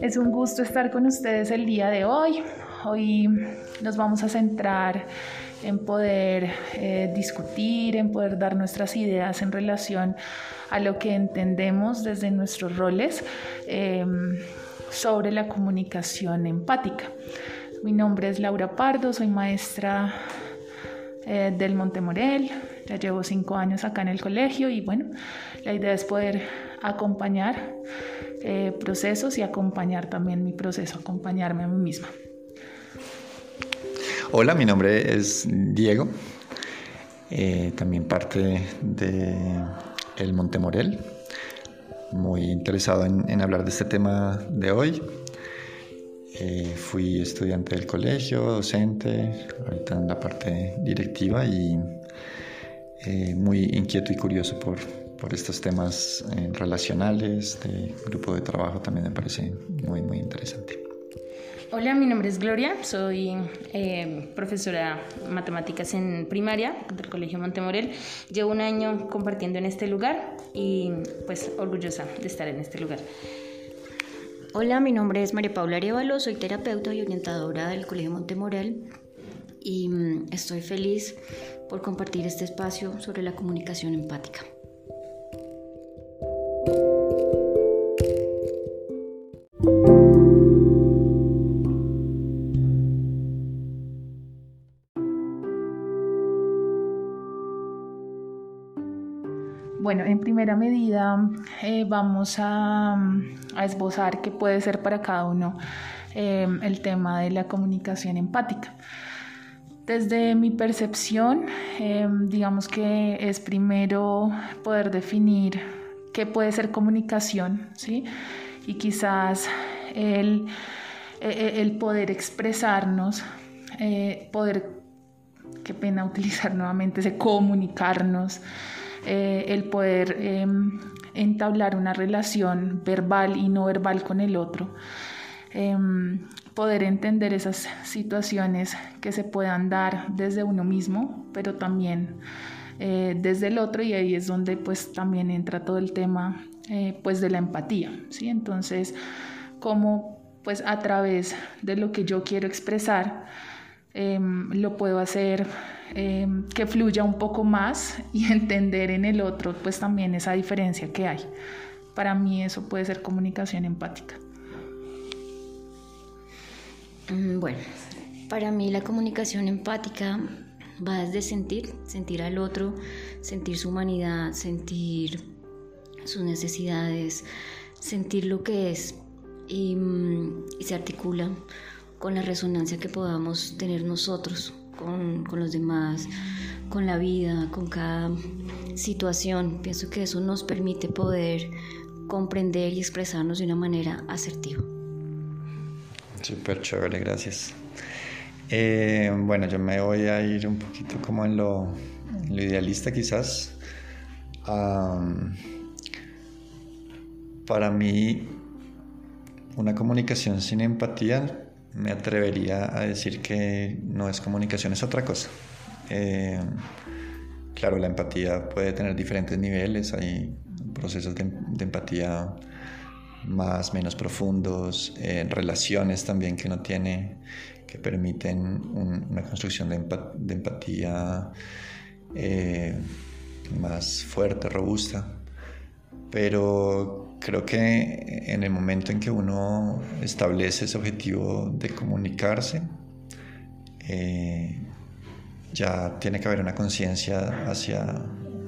Es un gusto estar con ustedes el día de hoy. Hoy nos vamos a centrar en poder eh, discutir, en poder dar nuestras ideas en relación a lo que entendemos desde nuestros roles em, sobre la comunicación empática. Mi nombre es Laura Pardo, soy maestra eh, del Montemorel, ya llevo cinco años acá en el colegio y bueno, la idea es poder acompañar eh, procesos y acompañar también mi proceso, acompañarme a mí misma. Hola, mi nombre es Diego, eh, también parte de el Montemorel, muy interesado en, hablar de este tema de hoy. Eh, fui estudiante del colegio, docente, ahorita en la parte directiva y muy inquieto y curioso por, por estos temas eh, relacionales, de grupo de trabajo también me parece muy, muy interesante. Hola, mi nombre es Gloria, soy eh, profesora de matemáticas en primaria del Colegio Montemorel. Llevo un año compartiendo en este lugar y pues orgullosa de estar en este lugar. Hola, mi nombre es María Paula Arevalo, soy terapeuta y orientadora del Colegio Montemorel y mm, estoy feliz por compartir este espacio sobre la comunicación empática. Bueno, en primera medida eh, vamos a, esbozar qué puede ser para cada uno em, el tema de la comunicación empática. Desde mi percepción, em, digamos que es primero poder definir qué puede ser comunicación, ¿sí? Y quizás el, e, e, el poder expresarnos, eh, poder, qué pena utilizar nuevamente ese comunicarnos, eh, el poder em, entablar una relación verbal y no verbal con el otro, em, poder entender esas situaciones que se puedan dar desde uno mismo, pero también eh, desde el otro y ahí es donde pues también entra todo el tema eh, pues de la empatía, ¿sí? Entonces, cómo pues a través de lo que yo quiero expresar, em, lo puedo hacer Em, que fluya un poco más y entender en el otro pues también esa diferencia que hay. Para mí eso puede ser comunicación empática. Mm, bueno, para mí la comunicación empática va desde sentir, sentir al otro, sentir su humanidad, sentir sus necesidades, sentir lo que es y, mm, y se articula con la resonancia que podamos tener nosotros con, los demás, con la vida, con cada situación. Pienso que eso nos permite poder comprender y expresarnos de una manera asertiva. Súper chévere, gracias. Eh, bueno, yo me voy a ir un poquito como en lo idealista quizás. para mí, una comunicación sin empatía me atrevería a decir que no es comunicación, es otra cosa. Eh, claro, la empatía puede tener diferentes niveles, hay procesos de, empatía más, menos profundos, eh, relaciones también que no tiene, que permiten una construcción de, empatía eh, más fuerte, robusta. Pero creo que en el momento en que uno establece ese objetivo de comunicarse, eh, ya tiene que haber una conciencia hacia,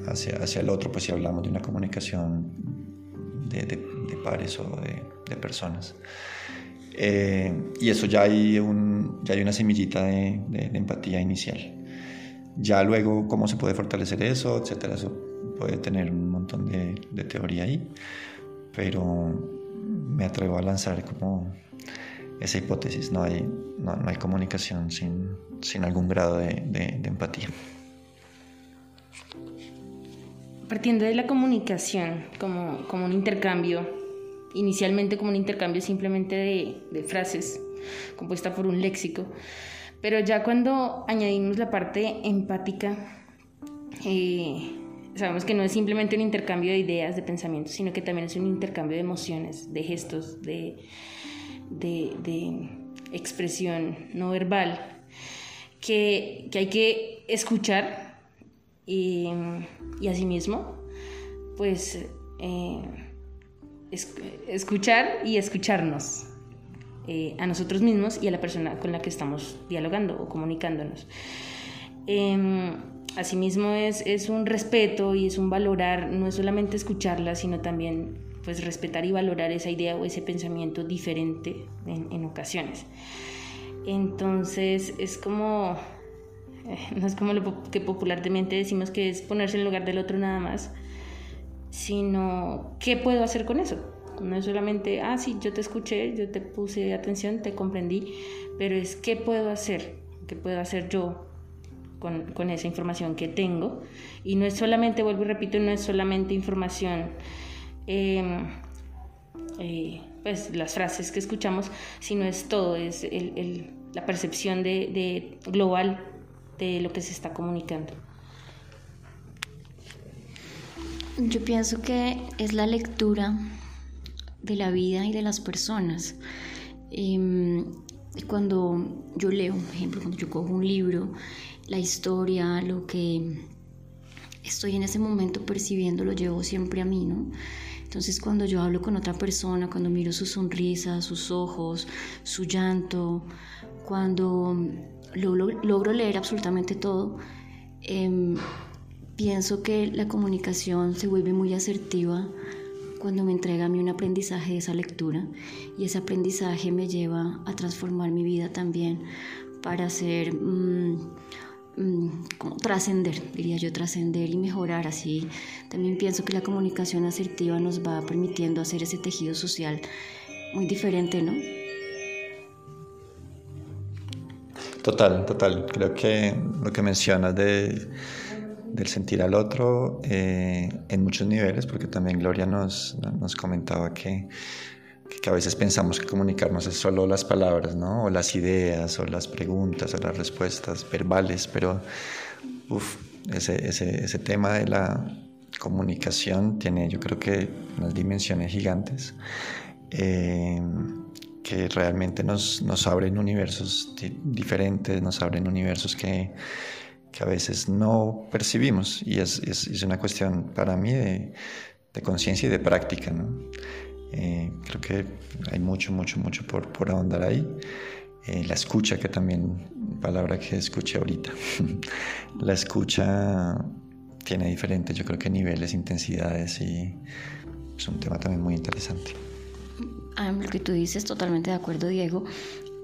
hacia, hacia, el otro, pues si hablamos de una comunicación de, de, pares o de, de personas. Eh, y eso ya hay, un, ya hay una semillita de, empatía inicial. Ya luego cómo se puede fortalecer eso, etcétera, eso puede tener un montón de, teoría ahí pero me atrevo a lanzar como esa hipótesis, no hay, no, hay comunicación sin, sin, algún grado de, de, empatía. Partiendo de la comunicación como, como, un intercambio, inicialmente como un intercambio simplemente de, de frases, compuesta por un léxico, pero ya cuando añadimos la parte empática, eh, sabemos que no es simplemente un intercambio de ideas, de pensamientos, sino que también es un intercambio de emociones, de gestos, de, de, expresión no verbal que, hay que escuchar y, y asimismo, pues eh, escuchar y escucharnos eh, a nosotros mismos y a la persona con la que estamos dialogando o comunicándonos. Em, asimismo es, es un respeto y es un valorar, no es solamente escucharla, sino también pues respetar y valorar esa idea o ese pensamiento diferente en, ocasiones. Entonces es como, eh, no es como lo que popularmente decimos que es ponerse en lugar del otro nada más, sino qué puedo hacer con eso. No es solamente, ah, sí, yo te escuché, yo te puse atención, te comprendí, pero es qué puedo hacer, qué puedo hacer yo con, con esa información que tengo. Y no es solamente, vuelvo y repito, no es solamente información, em, eh, pues las frases que escuchamos, sino es todo, es el, el, la percepción de, de global de lo que se está comunicando. Yo pienso que es la lectura de la vida y de las personas. Em, cuando yo leo, por ejemplo, cuando yo cojo un libro, la historia, lo que estoy en ese momento percibiendo, lo llevo siempre a mí, ¿no? Entonces cuando yo hablo con otra persona, cuando miro su sonrisa, sus ojos, su llanto, cuando logro, leer absolutamente todo, em, pienso que la comunicación se vuelve muy asertiva cuando me entrega a mí un aprendizaje de esa lectura y ese aprendizaje me lleva a transformar mi vida también para hacer, mm, mm, trascender, diría yo, trascender y mejorar. Así también pienso que la comunicación asertiva nos va permitiendo hacer ese tejido social muy diferente, ¿no? Total, total. Creo que lo que mencionas de del sentir al otro eh, en muchos niveles, porque también Gloria nos, nos comentaba que, que, a veces pensamos que comunicarnos es solo las palabras, ¿no? o las ideas, o las preguntas, o las respuestas verbales, pero uf, ese, ese, ese tema de la comunicación tiene yo creo que unas dimensiones gigantes. Eh, que realmente nos, nos abren universos diferentes, nos abren universos que, que a veces no percibimos y es, es, es una cuestión para mí de, de conciencia y de práctica. ¿no? Eh, creo que hay mucho, mucho, mucho por, por ahondar ahí. Eh, la escucha, que también, palabra que escuché ahorita, la escucha tiene diferentes, yo creo que niveles, intensidades y es un tema también muy interesante. Ah, lo que tú dices, totalmente de acuerdo, Diego.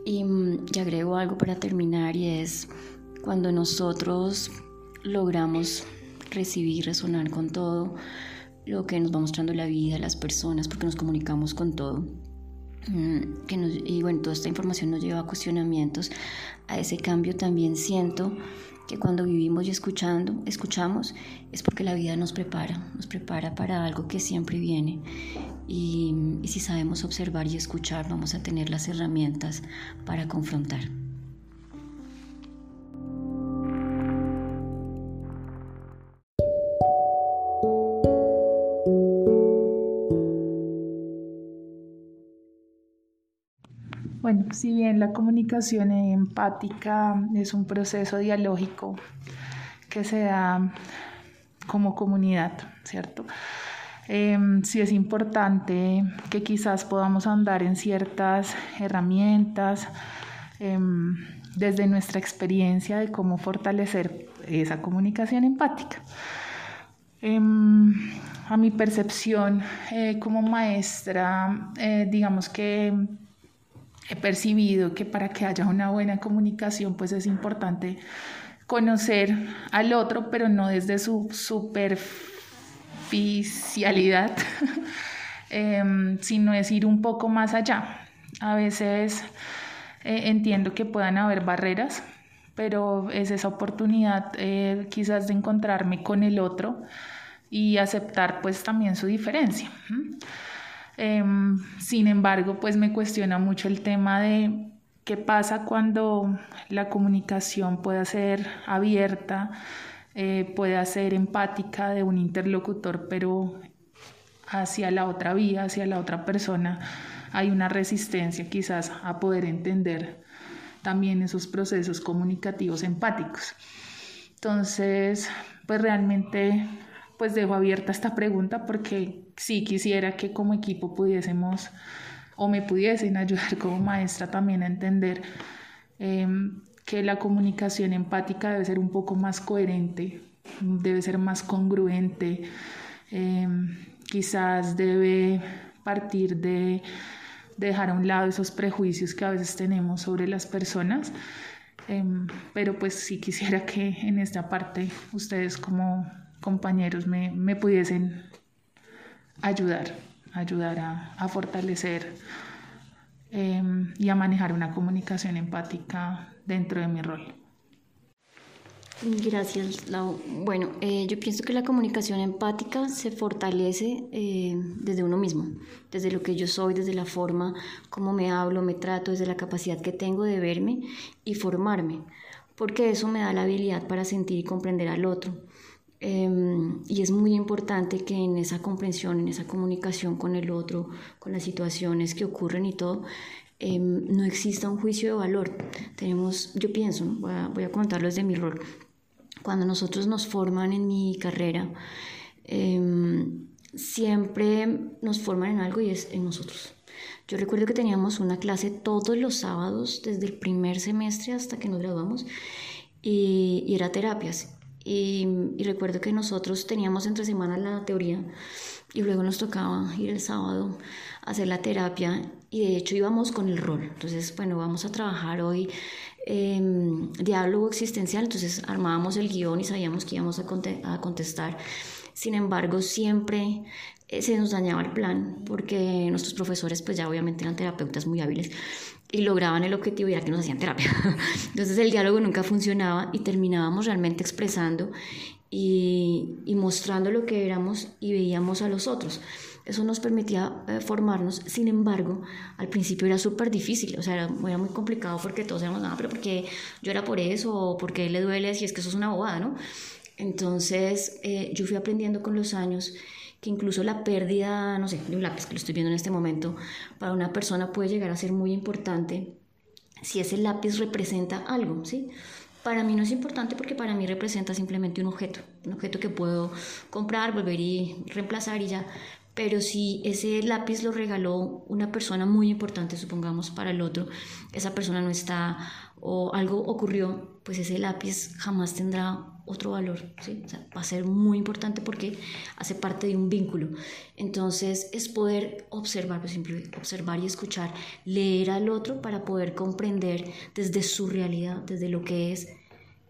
Y, mm, y agrego algo para terminar y es cuando nosotros logramos recibir, resonar con todo lo que nos va mostrando la vida, las personas, porque nos comunicamos con todo. Mm, que y bueno, toda esta información nos lleva a cuestionamientos. A ese cambio también siento que cuando vivimos y escuchando, escuchamos, es porque la vida nos prepara, nos prepara para algo que siempre viene. y si sabemos observar y escuchar, vamos a tener las herramientas para confrontar. Si bien la comunicación empática es un proceso dialógico que se da como comunidad, ¿cierto? Em, sí es importante que quizás podamos andar en ciertas herramientas em, desde nuestra experiencia de cómo fortalecer esa comunicación empática. Em, a mi percepción eh, como maestra, eh, digamos que he percibido que para que haya una buena comunicación, pues es importante conocer al otro, pero no desde su superficialidad, em, sino es ir un poco más allá. A veces eh, entiendo que puedan haber barreras, pero es esa oportunidad eh, quizás de encontrarme con el otro y aceptar pues también su diferencia. Em, sin embargo, pues me cuestiona mucho el tema de qué pasa cuando la comunicación puede ser abierta, eh, puede ser empática de un interlocutor, pero hacia la otra vía, hacia la otra persona, hay una resistencia quizás a poder entender también esos procesos comunicativos empáticos. Entonces, pues realmente pues dejo abierta esta pregunta porque sí quisiera que como equipo pudiésemos o me pudiesen ayudar como maestra también a entender em, que la comunicación empática debe ser un poco más coherente, debe ser más congruente, em, quizás debe partir de dejar a un lado esos prejuicios que a veces tenemos sobre las personas. Em, pero pues sí quisiera que en esta parte ustedes como compañeros me, me pudiesen ayudar, ayudar a, a fortalecer em, y a manejar una comunicación empática dentro de mi rol. Gracias, Lau. Bueno, eh, yo pienso que la comunicación empática se fortalece eh, desde uno mismo, desde lo que yo soy, desde la forma como me hablo, me trato, desde la capacidad que tengo de verme y formarme, porque eso me da la habilidad para sentir y comprender al otro. Em, y es muy importante que en esa comprensión, en esa comunicación con el otro, con las situaciones que ocurren y todo, em, no exista un juicio de valor. Tenemos, yo pienso, voy, a, voy a contarlo desde mi rol, cuando nosotros nos forman en mi carrera, em, siempre nos forman en algo y es en nosotros. Yo recuerdo que teníamos una clase todos los sábados, desde el primer semestre hasta que nos graduamos, y, y era terapias. Y, recuerdo que nosotros teníamos entre semana la teoría y luego nos tocaba ir el sábado a hacer la terapia y de hecho íbamos con el rol. Entonces, bueno, vamos a trabajar hoy em, diálogo existencial, entonces armábamos el guion y sabíamos que íbamos a, contestar. Sin embargo, siempre eh, se nos dañaba el plan porque nuestros profesores pues ya obviamente eran terapeutas muy hábiles y lograban el objetivo y era que nos hacían terapia. Entonces el diálogo nunca funcionaba y terminábamos realmente expresando y, y mostrando lo que éramos y veíamos a los otros. Eso nos permitía eh, formarnos, sin embargo, al principio era súper difícil, o sea, era, era, muy complicado porque todos éramos, ah, pero porque yo era por eso, o porque le duele, si es que eso es una bobada, ¿no? Entonces eh, yo fui aprendiendo con los años que incluso la pérdida, no sé, de un lápiz que lo estoy viendo en este momento, para una persona puede llegar a ser muy importante si ese lápiz representa algo, ¿sí? Para mí no es importante porque para mí representa simplemente un objeto, un objeto que puedo comprar, volver y reemplazar y ya. Pero si ese lápiz lo regaló una persona muy importante, supongamos, para el otro, esa persona no está o algo ocurrió, pues ese lápiz jamás tendrá otro valor, ¿sí? va a ser muy importante porque hace parte de un vínculo. Entonces es poder observar, por ejemplo, observar y escuchar, leer al otro para poder comprender desde su realidad, desde lo que es,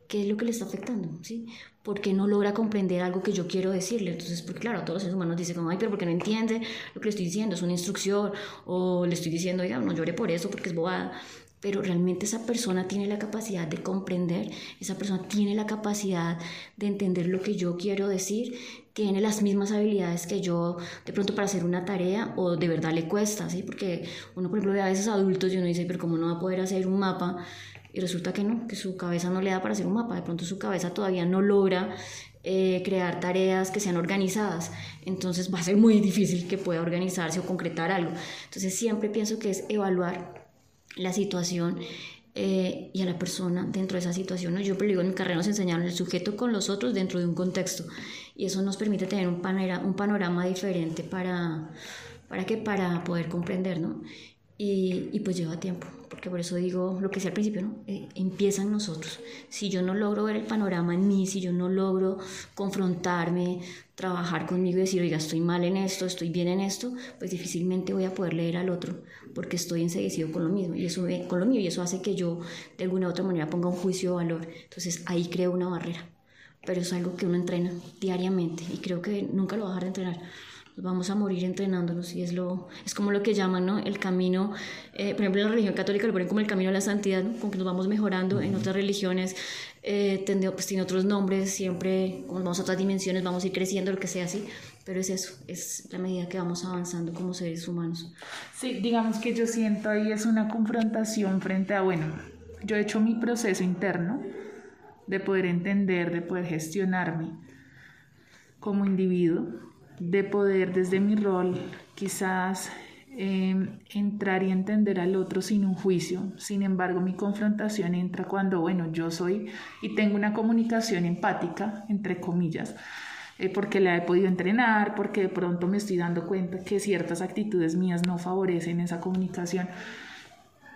qué es lo que le está afectando, ¿sí? Porque no logra comprender algo que yo quiero decirle. Entonces, porque claro, todos los seres humanos dicen como, ay, pero porque no entiende lo que le estoy diciendo, es una instrucción, o le estoy diciendo, oiga, no llore por eso porque es bobada pero realmente esa persona tiene la capacidad de comprender, esa persona tiene la capacidad de entender lo que yo quiero decir, tiene las mismas habilidades que yo de pronto para hacer una tarea o de verdad le cuesta, ¿sí? Porque uno, por ejemplo, ve a veces adultos y uno dice, pero ¿cómo no va a poder hacer un mapa? Y resulta que no, que su cabeza no le da para hacer un mapa, de pronto su cabeza todavía no logra eh, crear tareas que sean organizadas, entonces va a ser muy difícil que pueda organizarse o concretar algo. Entonces siempre pienso que es evaluar la situación eh, y a la persona dentro de esa situación. ¿no? Yo pero digo, en mi carrera nos enseñaron el sujeto con los otros dentro de un contexto y eso nos permite tener un panorama, un panorama diferente para, para, que, para poder comprender, ¿no? Y, y, pues lleva tiempo, porque por eso digo lo que decía al principio, ¿no? Eh, empieza en nosotros. Si yo no logro ver el panorama en mí, si yo no logro confrontarme, trabajar conmigo y decir, oiga, estoy mal en esto, estoy bien en esto, pues difícilmente voy a poder leer al otro, porque estoy enseguecido con lo mismo, y eso, con lo mío, y eso hace que yo de alguna u otra manera ponga un juicio de valor. Entonces ahí creo una barrera, pero es algo que uno entrena diariamente, y creo que nunca lo va a dejar de entrenar vamos a morir entrenándonos y es lo es como lo que llaman ¿no? el camino eh, por ejemplo en la religión católica lo ponen como el camino a la santidad con que nos vamos mejorando en otras religiones eh, pues, tiene otros nombres siempre como vamos a otras dimensiones vamos a ir creciendo lo que sea así pero es eso es la medida que vamos avanzando como seres humanos sí digamos que yo siento ahí es una confrontación frente a bueno yo he hecho mi proceso interno de poder entender de poder gestionarme como individuo de poder desde mi rol quizás em, entrar y entender al otro sin un juicio. Sin embargo, mi confrontación entra cuando, bueno, yo soy y tengo una comunicación empática, entre comillas, eh, porque la he podido entrenar, porque de pronto me estoy dando cuenta que ciertas actitudes mías no favorecen esa comunicación.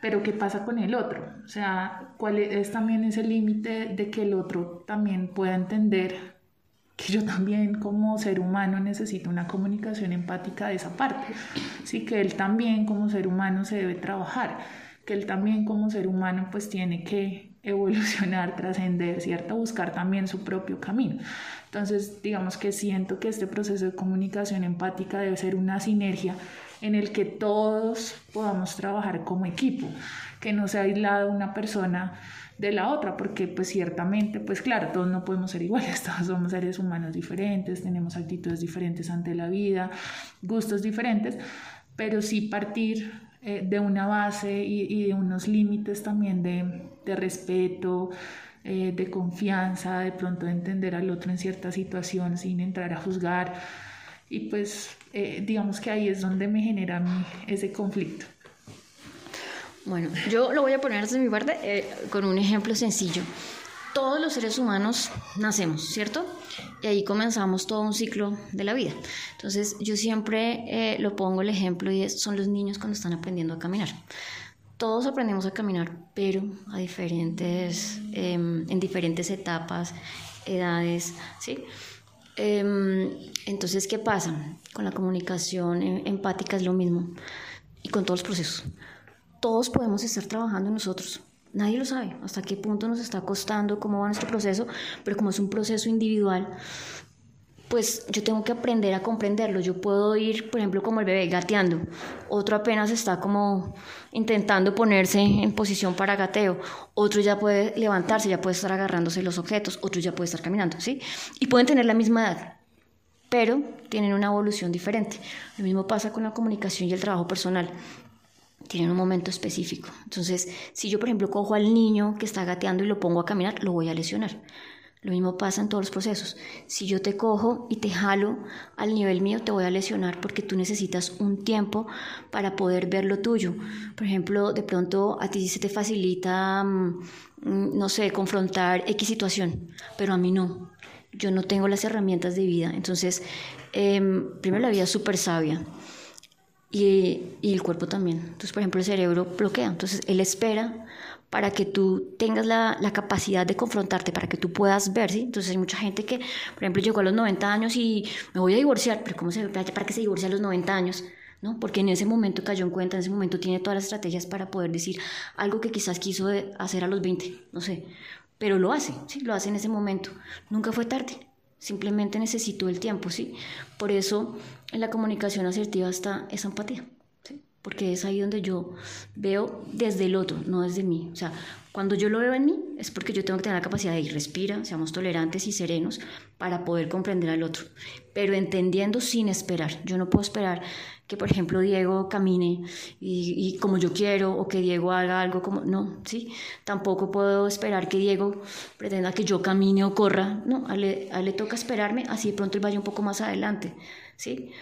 Pero ¿qué pasa con el otro? O sea, ¿cuál es también ese límite de que el otro también pueda entender que yo también como ser humano necesito una comunicación empática de esa parte? Sí, que él también como ser humano se debe trabajar, que él también como ser humano pues tiene que evolucionar, trascender, ¿cierto? Buscar también su propio camino. Entonces, digamos que siento que este proceso de comunicación empática debe ser una sinergia en el que todos podamos trabajar como equipo, que no sea aislado una persona de la otra, porque pues ciertamente, pues claro, todos no podemos ser iguales, todos somos seres humanos diferentes, tenemos actitudes diferentes ante la vida, gustos diferentes, pero sí partir eh, de una base y, de unos límites también de, de respeto, eh, de confianza, de pronto de entender al otro en cierta situación sin entrar a juzgar. Y pues eh, digamos que ahí es donde me genera ese conflicto. Bueno, yo lo voy a poner desde mi parte eh, con un ejemplo sencillo. Todos los seres humanos nacemos, ¿cierto? Y ahí comenzamos todo un ciclo de la vida. Entonces yo siempre lo pongo el ejemplo y son los niños cuando están aprendiendo a caminar todos aprendemos a caminar, pero a diferentes, em, en diferentes etapas, edades, ¿sí? Em, entonces, ¿qué pasa? Con la comunicación em, empática es lo mismo y con todos los procesos. Todos podemos estar trabajando nosotros. Nadie lo sabe hasta qué punto nos está costando, cómo va nuestro proceso, pero como es un proceso individual, pues yo tengo que aprender a comprenderlo. Yo puedo ir, por ejemplo, como el bebé gateando. Otro apenas está como intentando ponerse en posición para gateo. Otro ya puede levantarse, ya puede estar agarrándose los objetos. Otro ya puede estar caminando, ¿sí? Y pueden tener la misma edad, pero tienen una evolución diferente. Lo mismo pasa con la comunicación y el trabajo personal. Tienen un momento específico. Entonces, si yo, por ejemplo, cojo al niño que está gateando y lo pongo a caminar, lo voy a lesionar. Lo mismo pasa en todos los procesos. Si yo te cojo y te jalo al nivel mío, te voy a lesionar porque tú necesitas un tiempo para poder ver lo tuyo. Por ejemplo, de pronto a ti se te facilita, mm, mm, no sé, confrontar X situación, pero a mí no. Yo no tengo las herramientas de vida. Entonces, em, primero la vida es súper sabia. Y, y el cuerpo también. Entonces, por ejemplo, el cerebro bloquea. Entonces, él espera para que tú tengas la, la, capacidad de confrontarte, para que tú puedas ver, ¿sí? Entonces hay mucha gente que, por ejemplo, llegó a los 90 años y me voy a divorciar, pero ¿cómo se para que se divorcie a los 90 años? ¿no? Porque en ese momento cayó en cuenta, en ese momento tiene todas las estrategias para poder decir algo que quizás quiso hacer a los 20, no sé, pero lo hace, ¿sí? Lo hace en ese momento. Nunca fue tarde, simplemente necesitó el tiempo, ¿sí? Por eso en la comunicación asertiva está esa empatía porque es ahí donde yo veo desde el otro, no desde mí. O sea, cuando yo lo veo en mí es porque yo tengo que tener la capacidad de ir, respira, seamos tolerantes y serenos para poder comprender al otro, pero entendiendo sin esperar. Yo no puedo esperar que, por ejemplo, Diego camine y, como yo quiero o que Diego haga algo como... No, ¿sí? Tampoco puedo esperar que Diego pretenda que yo camine o corra. No, a él, a él le toca esperarme, así de pronto él vaya un poco más adelante, ¿sí?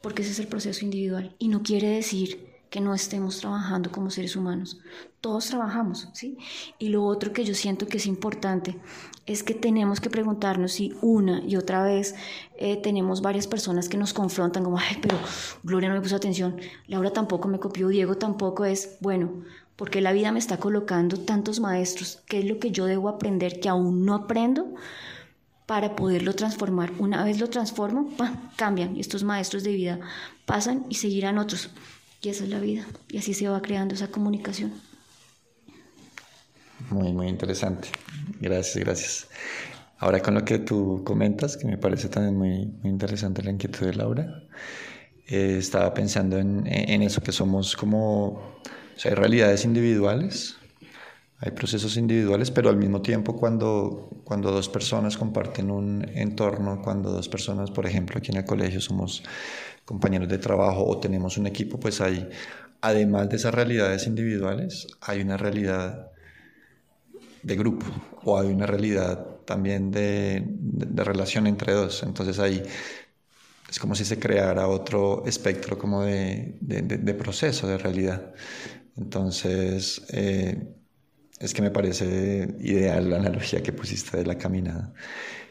porque ese es el proceso individual y no quiere decir que no estemos trabajando como seres humanos. Todos trabajamos, ¿sí? Y lo otro que yo siento que es importante es que tenemos que preguntarnos si una y otra vez eh, tenemos varias personas que nos confrontan como, ay, pero Gloria no me puso atención, Laura tampoco me copió, Diego tampoco es, bueno, porque la vida me está colocando tantos maestros, ¿qué es lo que yo debo aprender que aún no aprendo? para poderlo transformar. Una vez lo transformo, cambian y estos maestros de vida pasan y seguirán otros. Y esa es la vida. Y así se va creando esa comunicación. Muy, muy interesante. Gracias, gracias. Ahora con lo que tú comentas, que me parece también muy, muy interesante la inquietud de Laura, eh, estaba pensando en, en, eso, que somos como, o sea, hay realidades individuales, hay procesos individuales, pero al mismo tiempo cuando, cuando dos personas comparten un entorno, cuando dos personas, por ejemplo, aquí en el colegio somos compañeros de trabajo o tenemos un equipo, pues hay, además de esas realidades individuales, hay una realidad de grupo o hay una realidad también de, de, relación entre dos. Entonces ahí es como si se creara otro espectro como de, proceso, de realidad. Entonces, eh, es que me parece ideal la analogía que pusiste de la caminada.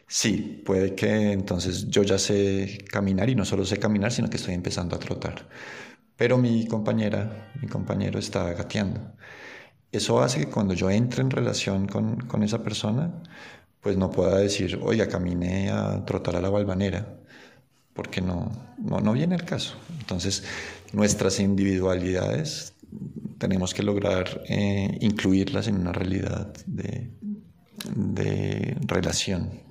Sí, puede que entonces yo ya sé caminar y no solo sé caminar, sino que estoy empezando a trotar. Pero mi compañera, mi compañero está gateando. Eso hace que cuando yo entre en relación con, con esa persona, pues no pueda decir, oiga, caminé a trotar a la balvanera, porque no, no, no viene el caso. Entonces, nuestras individualidades tenemos que lograr eh, incluirlas en una realidad de, de relación,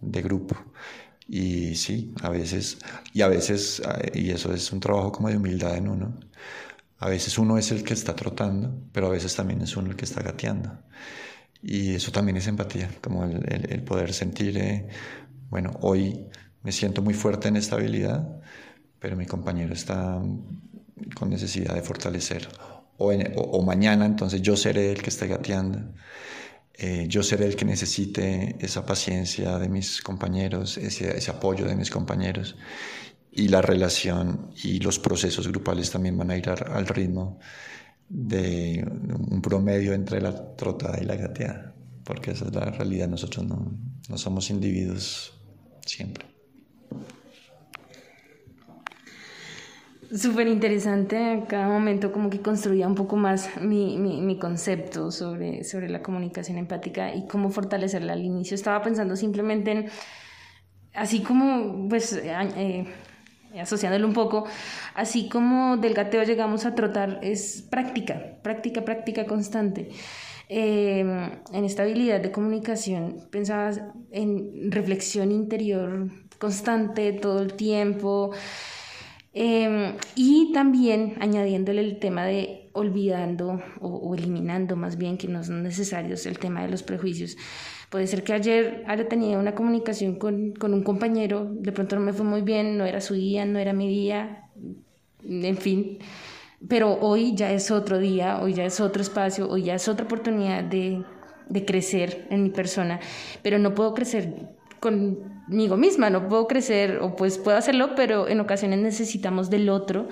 de grupo. Y sí, a veces, y a veces, y eso es un trabajo como de humildad en uno, a veces uno es el que está trotando, pero a veces también es uno el que está gateando. Y eso también es empatía, como el, poder sentir, eh, bueno, hoy me siento muy fuerte en esta habilidad, pero mi compañero está con necesidad de fortalecer. O, mañana entonces yo seré el que esté gateando. Eh, yo seré el que necesite esa paciencia de mis compañeros, ese, ese, apoyo de mis compañeros. Y la relación y los procesos grupales también van a ir al ritmo de un promedio entre la trotada y la gateada, porque esa es la realidad, nosotros no, no somos individuos siempre. Súper interesante, cada momento como que construía un poco más mi, mi, mi, concepto sobre, sobre la comunicación empática y cómo fortalecerla al inicio. Estaba pensando simplemente en, así como, pues, eh, asociándolo un poco, así como del gateo llegamos a trotar, es práctica, práctica, práctica constante. Eh, en esta habilidad de comunicación pensabas en reflexión interior constante todo el tiempo Em, y también añadiéndole el tema de olvidando o, eliminando más bien que no son necesarios el tema de los prejuicios. Puede ser que ayer haya tenido una comunicación con, con un compañero, de pronto no me fue muy bien, no era su día, no era mi día, en fin, pero hoy ya es otro día, hoy ya es otro espacio, hoy ya es otra oportunidad de, de crecer en mi persona, pero no puedo crecer conmigo misma, no puedo crecer o pues puedo hacerlo, pero en ocasiones necesitamos del otro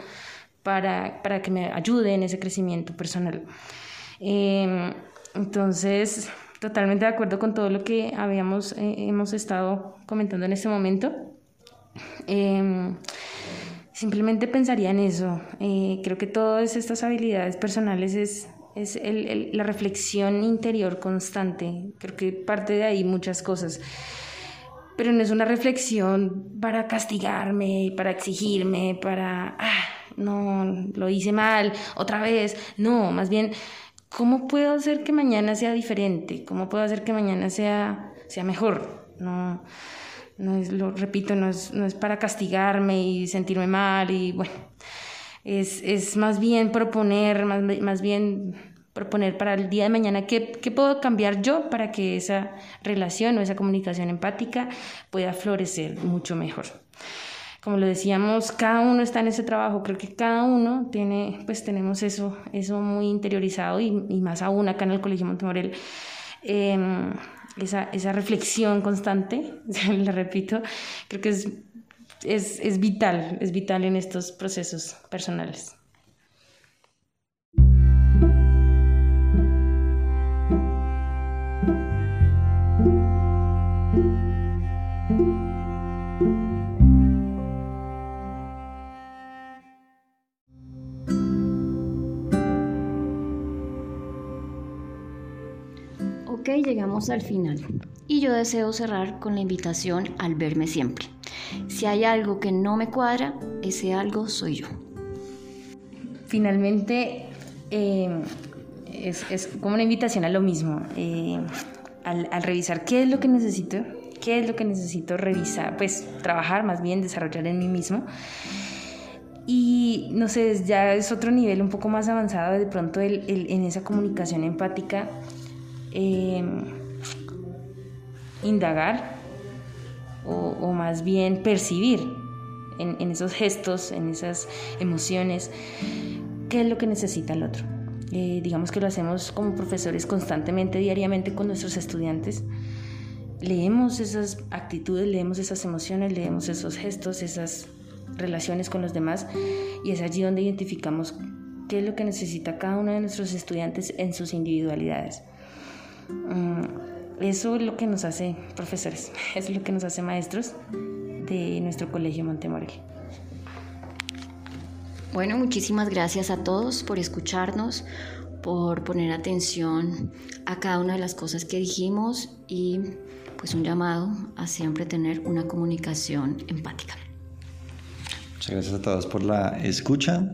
para, para que me ayude en ese crecimiento personal. Em, entonces, totalmente de acuerdo con todo lo que habíamos, eh, hemos estado comentando en este momento. Em, simplemente pensaría en eso. Eh, creo que todas estas habilidades personales es, es el, la reflexión interior constante. Creo que parte de ahí muchas cosas pero no es una reflexión para castigarme, para exigirme, para, ah, no, lo hice mal, otra vez, no, más bien, ¿cómo puedo hacer que mañana sea diferente? ¿Cómo puedo hacer que mañana sea, sea mejor? No, no es, lo repito, no es, no es para castigarme y sentirme mal y bueno, es, es más bien proponer, más, más bien proponer para el día de mañana qué, qué, puedo cambiar yo para que esa relación o esa comunicación empática pueda florecer mucho mejor. Como lo decíamos, cada uno está en ese trabajo, creo que cada uno tiene, pues tenemos eso, eso muy interiorizado y, más aún acá en el Colegio Montemorel, eh, esa, esa reflexión constante, le repito, creo que es, es, es vital, es vital en estos procesos personales. Llegamos al final y yo deseo cerrar con la invitación al verme siempre. Si hay algo que no me cuadra, ese algo soy yo. Finalmente, eh, es, como una invitación a lo mismo, eh, al, al revisar qué es lo que necesito, qué es lo que necesito revisar, pues trabajar más bien, desarrollar en mí mismo. Y no sé, ya es otro nivel un poco más avanzado de pronto el, en esa comunicación empática Em, indagar o, más bien percibir en, esos gestos, en esas emociones, qué es lo que necesita el otro. Eh, digamos que lo hacemos como profesores constantemente, diariamente con nuestros estudiantes. leemos esas actitudes, leemos esas emociones, leemos esos gestos, esas relaciones con los demás y es allí donde identificamos qué es lo que necesita cada uno de nuestros estudiantes en sus individualidades. Mm, eso es lo que nos hace profesores, eso es lo que nos hace maestros de nuestro colegio Montemorel. Bueno, muchísimas gracias a todos por escucharnos, por poner atención a cada una de las cosas que dijimos y pues un llamado a siempre tener una comunicación empática. Muchas gracias a todos por la escucha.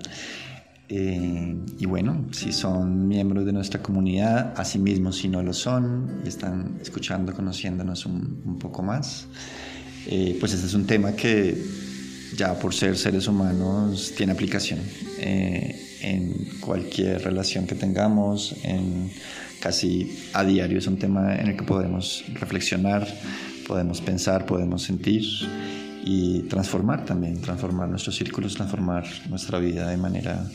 Eh, y bueno, si son miembros de nuestra comunidad, asimismo si no lo son y están escuchando, conociéndonos un, poco más, eh, pues este es un tema que ya por ser seres humanos tiene aplicación eh, en cualquier relación que tengamos, en casi a diario es un tema en el que podemos reflexionar, podemos pensar, podemos sentir y transformar también, transformar nuestros círculos, transformar nuestra vida de manera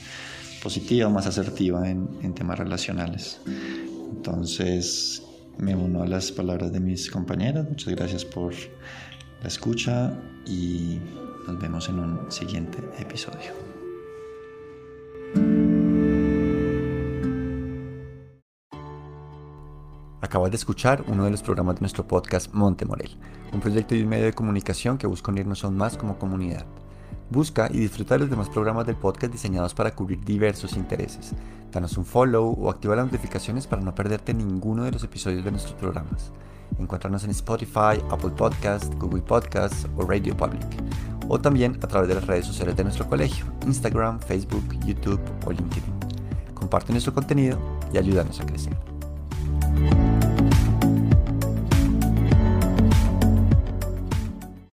positiva, más asertiva en, en temas relacionales. Entonces me uno a las palabras de mis compañeras, muchas gracias por la escucha y nos vemos en un siguiente episodio. Acabas de escuchar uno de los programas de nuestro podcast Monte Morel, un proyecto y un medio de comunicación que busca unirnos aún más como comunidad. Busca y disfruta de los demás programas del podcast diseñados para cubrir diversos intereses. Danos un follow o activa las notificaciones para no perderte ninguno de los episodios de nuestros programas. Encuéntranos en Spotify, Apple Podcast, Google Podcasts o Radio Public. O también a través de las redes sociales de nuestro colegio, Instagram, Facebook, YouTube o LinkedIn. Comparte nuestro contenido y ayúdanos a crecer.